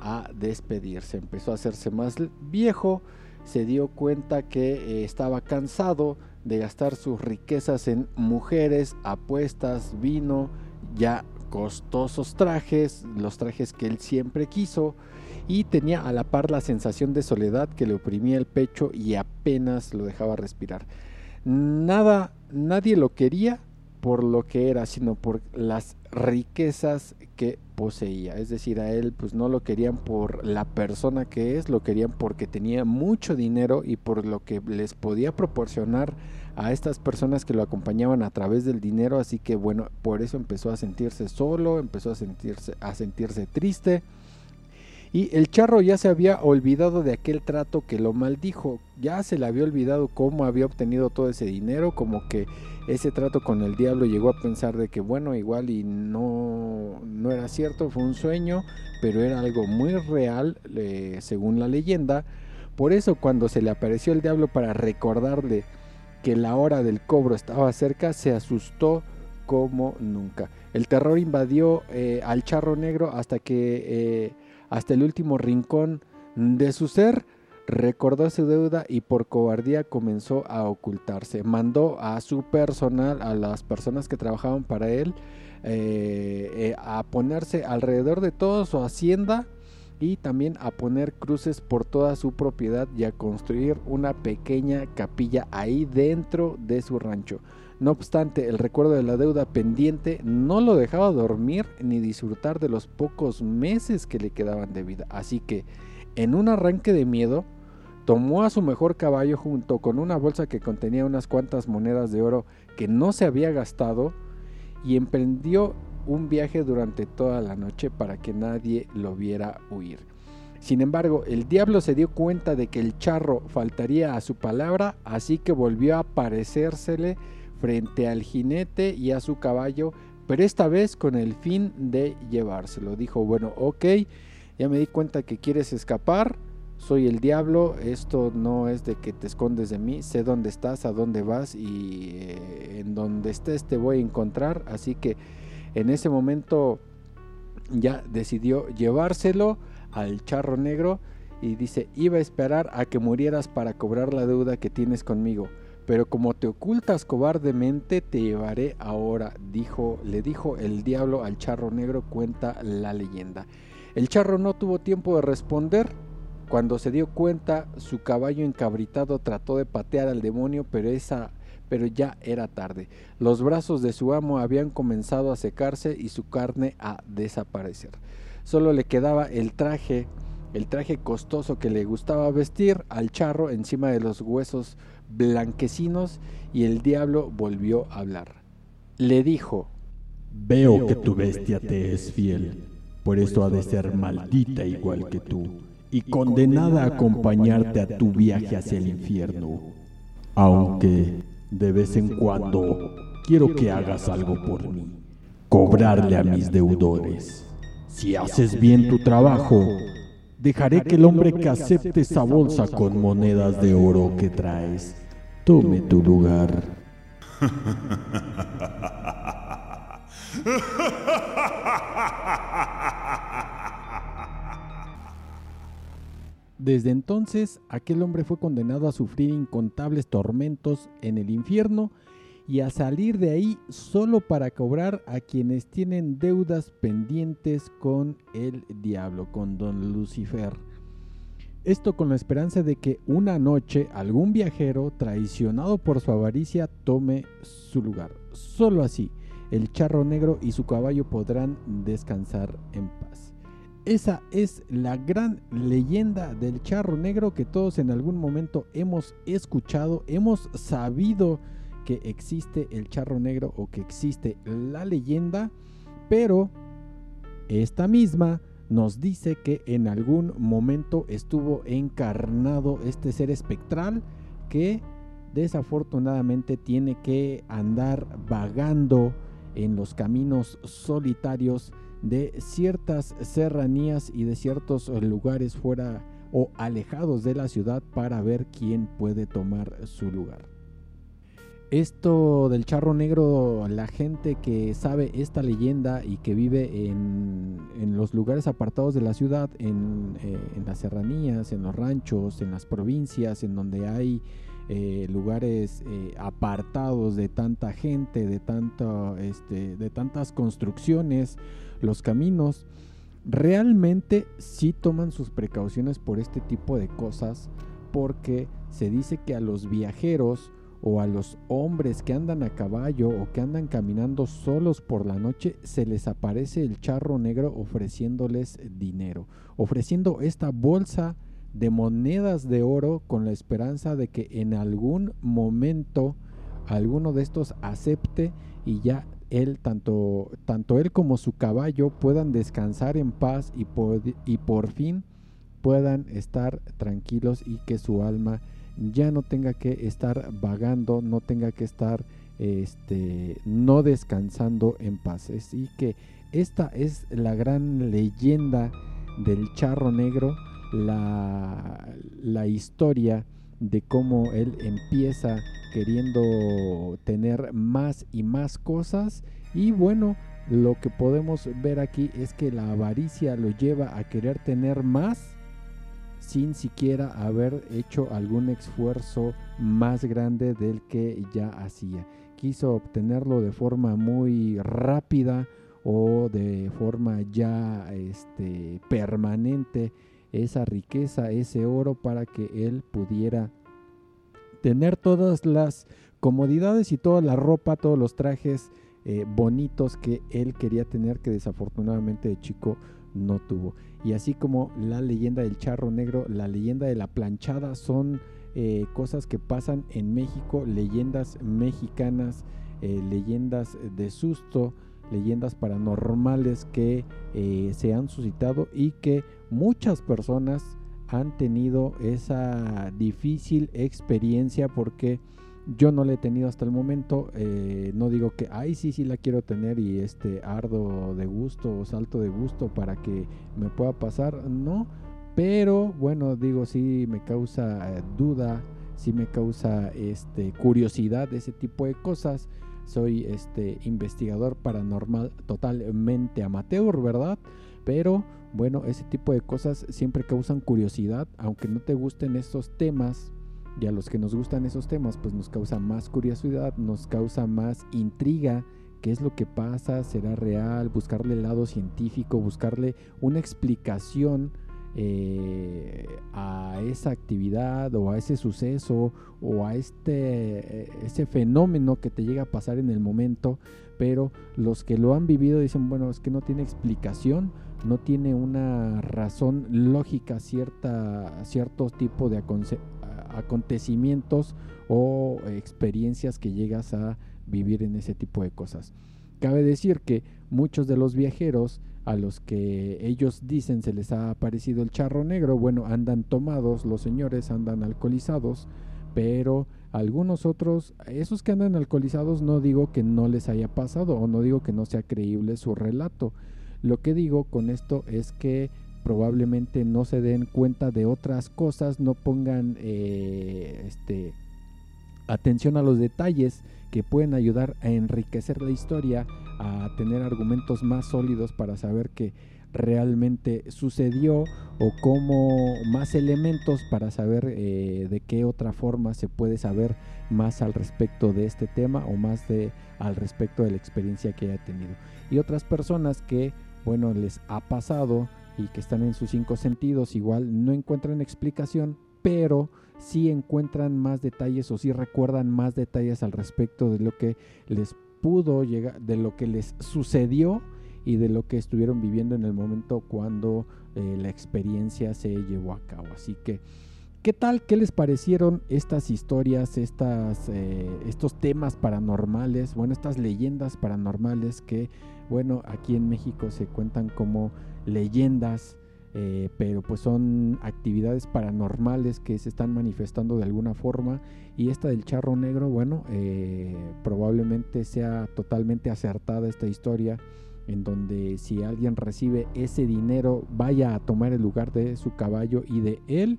a despedirse, empezó a hacerse más viejo, se dio cuenta que eh, estaba cansado de gastar sus riquezas en mujeres, apuestas, vino, ya costosos trajes, los trajes que él siempre quiso, y tenía a la par la sensación de soledad que le oprimía el pecho y apenas lo dejaba respirar. Nada, nadie lo quería por lo que era, sino por las riquezas que poseía. Es decir, a él pues no lo querían por la persona que es, lo querían porque tenía mucho dinero y por lo que les podía proporcionar a estas personas que lo acompañaban a través del dinero, así que bueno, por eso empezó a sentirse solo, empezó a sentirse a sentirse triste y el charro ya se había olvidado de aquel trato que lo maldijo, ya se le había olvidado cómo había obtenido todo ese dinero, como que ese trato con el diablo llegó a pensar de que bueno, igual y no, no era cierto, fue un sueño, pero era algo muy real eh, según la leyenda. Por eso cuando se le apareció el diablo para recordarle que la hora del cobro estaba cerca, se asustó como nunca. El terror invadió eh, al charro negro hasta que... Eh, hasta el último rincón de su ser, recordó su deuda y por cobardía comenzó a ocultarse. Mandó a su personal, a las personas que trabajaban para él, eh, eh, a ponerse alrededor de toda su hacienda y también a poner cruces por toda su propiedad y a construir una pequeña capilla ahí dentro de su rancho. No obstante, el recuerdo de la deuda pendiente no lo dejaba dormir ni disfrutar de los pocos meses que le quedaban de vida. Así que, en un arranque de miedo, tomó a su mejor caballo junto con una bolsa que contenía unas cuantas monedas de oro que no se había gastado y emprendió un viaje durante toda la noche para que nadie lo viera huir. Sin embargo, el diablo se dio cuenta de que el charro faltaría a su palabra, así que volvió a aparecérsele frente al jinete y a su caballo, pero esta vez con el fin de llevárselo. Dijo, bueno, ok, ya me di cuenta que quieres escapar, soy el diablo, esto no es de que te escondes de mí, sé dónde estás, a dónde vas y eh, en donde estés te voy a encontrar, así que en ese momento ya decidió llevárselo al charro negro y dice, iba a esperar a que murieras para cobrar la deuda que tienes conmigo pero como te ocultas cobardemente, te llevaré ahora, dijo, le dijo el diablo al charro negro, cuenta la leyenda. El charro no tuvo tiempo de responder. Cuando se dio cuenta, su caballo encabritado trató de patear al demonio, pero esa pero ya era tarde. Los brazos de su amo habían comenzado a secarse y su carne a desaparecer. Solo le quedaba el traje, el traje costoso que le gustaba vestir al charro encima de los huesos blanquecinos y el diablo volvió a hablar. Le dijo, Veo que tu bestia te es fiel, por eso ha de ser maldita igual que tú, y condenada a acompañarte a tu viaje hacia el infierno. Aunque de vez en cuando quiero que hagas algo por mí, cobrarle a mis deudores. Si haces bien tu trabajo, dejaré que el hombre que acepte esa bolsa con monedas de oro que traes tome tu lugar. Desde entonces, aquel hombre fue condenado a sufrir incontables tormentos en el infierno y a salir de ahí solo para cobrar a quienes tienen deudas pendientes con el diablo, con don Lucifer. Esto con la esperanza de que una noche algún viajero traicionado por su avaricia tome su lugar. Solo así el charro negro y su caballo podrán descansar en paz. esa es la gran leyenda del charro negro que todos en algún momento hemos escuchado, hemos sabido que existe el charro negro o que existe la leyenda, pero esta misma nos dice que en algún momento estuvo encarnado este ser espectral que desafortunadamente tiene que andar vagando en los caminos solitarios de ciertas serranías y de ciertos lugares fuera o alejados de la ciudad para ver quién puede tomar su lugar. Esto del charro negro, la gente que sabe esta leyenda y que vive en, los lugares apartados de la ciudad, en, eh, en, las serranías, en los ranchos, en las provincias, en donde hay eh, lugares eh, apartados de tanta gente, de, tanto, este, de tantas construcciones, los caminos, realmente sí toman sus precauciones por este tipo de cosas porque se dice que a los viajeros o a los hombres que andan a caballo o que andan caminando solos por la noche, se les aparece el charro negro ofreciéndoles dinero, ofreciendo esta bolsa de monedas de oro con la esperanza de que en algún momento alguno de estos acepte y ya él, tanto, tanto él como su caballo puedan descansar en paz y por, y por fin puedan estar tranquilos y que su alma ya no tenga que estar vagando, no tenga que estar este, no descansando en paz. Así que esta es la gran leyenda del charro negro la, la historia de cómo él empieza queriendo tener más y más cosas y bueno, lo que podemos ver aquí es que la avaricia lo lleva a querer tener más sin siquiera haber hecho algún esfuerzo más grande del que ya hacía. Quiso obtenerlo de forma muy rápida o de forma ya este, permanente esa riqueza, ese oro para que él pudiera tener todas las comodidades y toda la ropa, todos los trajes eh, bonitos que él quería tener que desafortunadamente de chico no tuvo. Y así como la leyenda del charro negro, la leyenda de la planchada son eh, cosas que pasan en México, leyendas mexicanas, eh, leyendas de susto, leyendas paranormales que se han suscitado y que muchas personas han tenido esa difícil experiencia porque yo no la he tenido hasta el momento. Eh, no digo que, ay, sí, sí la quiero tener y este ardo de gusto o salto de gusto para que me pueda pasar. No, pero bueno, digo, sí me causa eh, duda, sí me causa este, curiosidad ese tipo de cosas. Soy este investigador paranormal totalmente amateur, ¿verdad? Pero bueno, ese tipo de cosas siempre causan curiosidad, aunque no te gusten estos temas, y a los que nos gustan esos temas, pues nos causa más curiosidad, nos causa más intriga, qué es lo que pasa, será real, buscarle el lado científico, buscarle una explicación eh, a esa actividad o a ese suceso o a este eh, ese fenómeno que te llega a pasar en el momento pero los que lo han vivido dicen bueno es que no tiene explicación no tiene una razón lógica cierta cierto tipo de acontecimientos o experiencias que llegas a vivir en ese tipo de cosas cabe decir que muchos de los viajeros a los que ellos dicen se les ha aparecido el charro negro, bueno, andan tomados, los señores andan alcoholizados, pero algunos otros, esos que andan alcoholizados no digo que no les haya pasado o no digo que no sea creíble su relato. Lo que digo con esto es que probablemente no se den cuenta de otras cosas, no pongan eh, este, atención a los detalles que pueden ayudar a enriquecer la historia, a tener argumentos más sólidos para saber que realmente sucedió o como más elementos para saber eh, de qué otra forma se puede saber más al respecto de este tema o más de al respecto de la experiencia que haya tenido. Y otras personas que bueno les ha pasado y que están en sus cinco sentidos igual no encuentran explicación pero si encuentran más detalles o si recuerdan más detalles al respecto de lo que les pudo llegar, de lo que les sucedió y de lo que estuvieron viviendo en el momento cuando eh, la experiencia se llevó a cabo. Así que, ¿qué tal? ¿Qué les parecieron estas historias, estas, eh, estos temas paranormales, bueno, estas leyendas paranormales que, bueno, aquí en México se cuentan como leyendas eh, pero pues son actividades paranormales que se están manifestando de alguna forma y esta del charro negro, bueno, eh, probablemente sea totalmente acertada esta historia en donde si alguien recibe ese dinero vaya a tomar el lugar de su caballo y de él.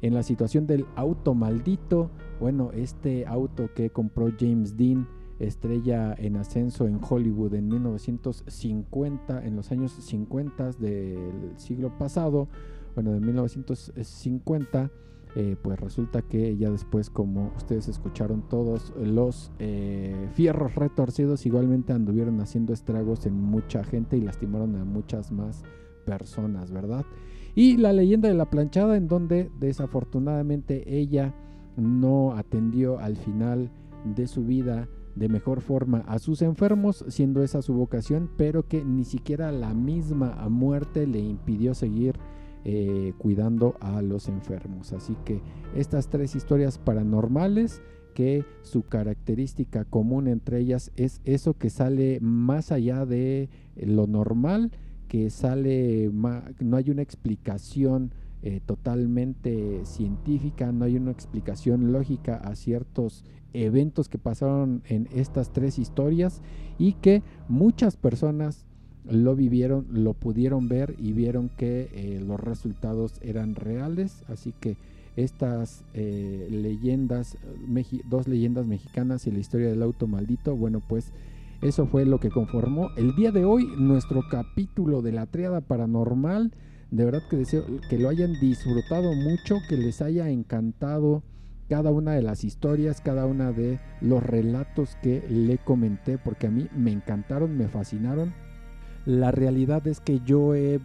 En la situación del auto maldito, bueno, este auto que compró James Dean, estrella en ascenso en Hollywood en 1950, en los años 50 del siglo pasado, bueno, de 1950, eh, pues resulta que ya después, como ustedes escucharon, todos los eh, fierros retorcidos igualmente anduvieron haciendo estragos en mucha gente y lastimaron a muchas más personas, ¿verdad? Y la leyenda de la planchada, en donde desafortunadamente ella no atendió al final de su vida de mejor forma a sus enfermos, siendo esa su vocación, pero que ni siquiera la misma muerte le impidió seguir eh, cuidando a los enfermos. Así que estas tres historias paranormales que su característica común entre ellas es eso que sale más allá de lo normal, que sale, no hay una explicación eh, totalmente científica, no hay una explicación lógica a ciertos eventos que pasaron en estas tres historias y que muchas personas lo vivieron, lo pudieron ver y vieron que eh, los resultados eran reales. Así que estas eh, leyendas, dos leyendas mexicanas y la historia del auto maldito, bueno, pues eso fue lo que conformó el día de hoy nuestro capítulo de la triada paranormal. De verdad que deseo que lo hayan disfrutado mucho, que les haya encantado cada una de las historias, cada una de los relatos que le comenté, porque a mí me encantaron, me fascinaron. La realidad es que yo he,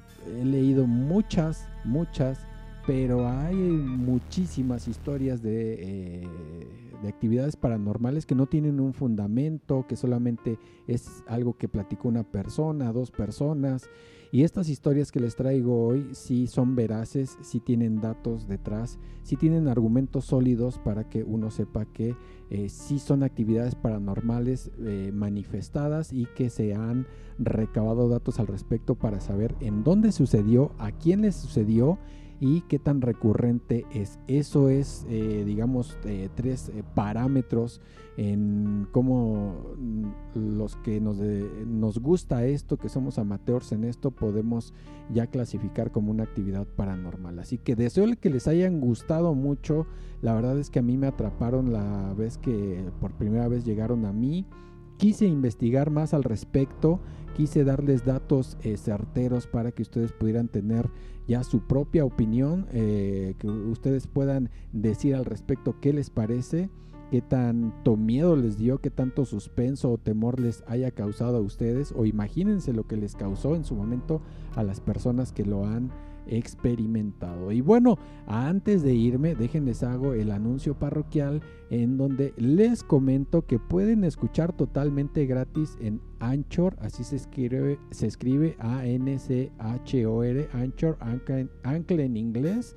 leído muchas, muchas, pero hay muchísimas historias de, eh, de, actividades paranormales que no tienen un fundamento, que solamente es algo que platicó una persona, dos personas y estas historias que les traigo hoy sí son veraces, sí tienen datos detrás, sí tienen argumentos sólidos para que uno sepa que eh, sí son actividades paranormales eh, manifestadas y que se han recabado datos al respecto para saber en dónde sucedió, a quién les sucedió y qué tan recurrente es. Eso es, eh, digamos, eh, tres eh, parámetros en cómo mm, los que nos, nos gusta esto, que somos amateurs en esto, podemos ya clasificar como una actividad paranormal. Así que deseo que les hayan gustado mucho. La verdad es que a mí me atraparon la vez que por primera vez llegaron a mí. Quise investigar más al respecto, quise darles datos certeros para que ustedes pudieran tener ya su propia opinión, eh, que ustedes puedan decir al respecto qué les parece, qué tanto miedo les dio, qué tanto suspenso o temor les haya causado a ustedes, o imagínense lo que les causó en su momento a las personas que lo han experimentado. Y bueno, antes de irme, déjenles hago el anuncio parroquial en donde les comento que pueden escuchar totalmente gratis en Anchor, así se escribe, se escribe A-N-C-H-O-R, Anchor, Ancle en inglés.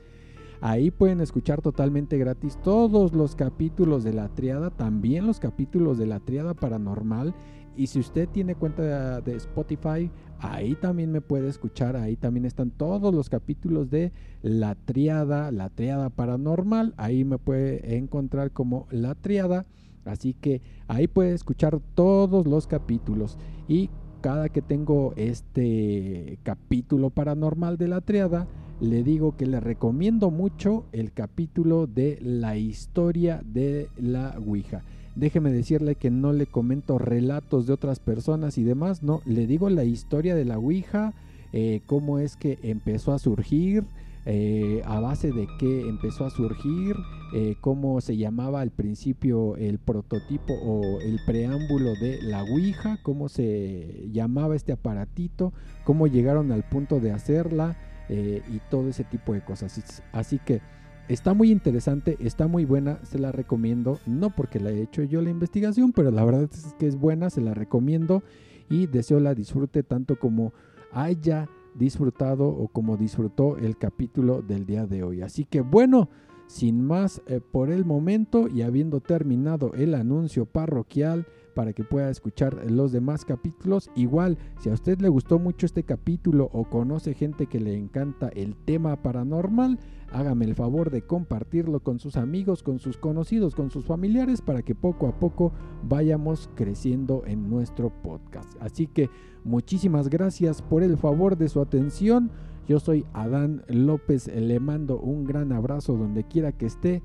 Ahí pueden escuchar totalmente gratis todos los capítulos de la triada, también los capítulos de la triada paranormal. Y si usted tiene cuenta de Spotify, ahí también me puede escuchar. Ahí también están todos los capítulos de la triada, la triada paranormal. Ahí me puede encontrar como la triada. Así que ahí puede escuchar todos los capítulos. Y cada que tengo este capítulo paranormal de la triada, le digo que le recomiendo mucho el capítulo de la historia de la Ouija. Déjeme decirle que no le comento relatos de otras personas y demás, no, le digo la historia de la Ouija, eh, cómo es que empezó a surgir, eh, a base de qué empezó a surgir, eh, cómo se llamaba al principio el prototipo o el preámbulo de la Ouija, cómo se llamaba este aparatito, cómo llegaron al punto de hacerla, y todo ese tipo de cosas. Así que está muy interesante, está muy buena, se la recomiendo, no porque la he hecho yo la investigación, pero la verdad es que es buena, se la recomiendo. y deseo la disfrute tanto como haya disfrutado o como disfrutó el capítulo del día de hoy. Así que bueno, sin más eh, por el momento y habiendo terminado el anuncio parroquial para que pueda escuchar los demás capítulos, igual si a usted le gustó mucho este capítulo o conoce gente que le encanta el tema paranormal, hágame el favor de compartirlo con sus amigos, con sus conocidos, con sus familiares para que poco a poco vayamos creciendo en nuestro podcast. Así que muchísimas gracias por el favor de su atención. Yo soy Adán López, le mando un gran abrazo donde quiera que esté.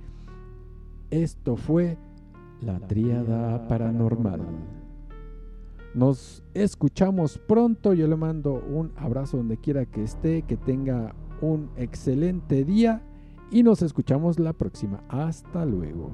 Esto fue la tríada paranormal. Nos escuchamos pronto, yo le mando un abrazo donde quiera que esté, que tenga un excelente día y nos escuchamos la próxima. Hasta luego.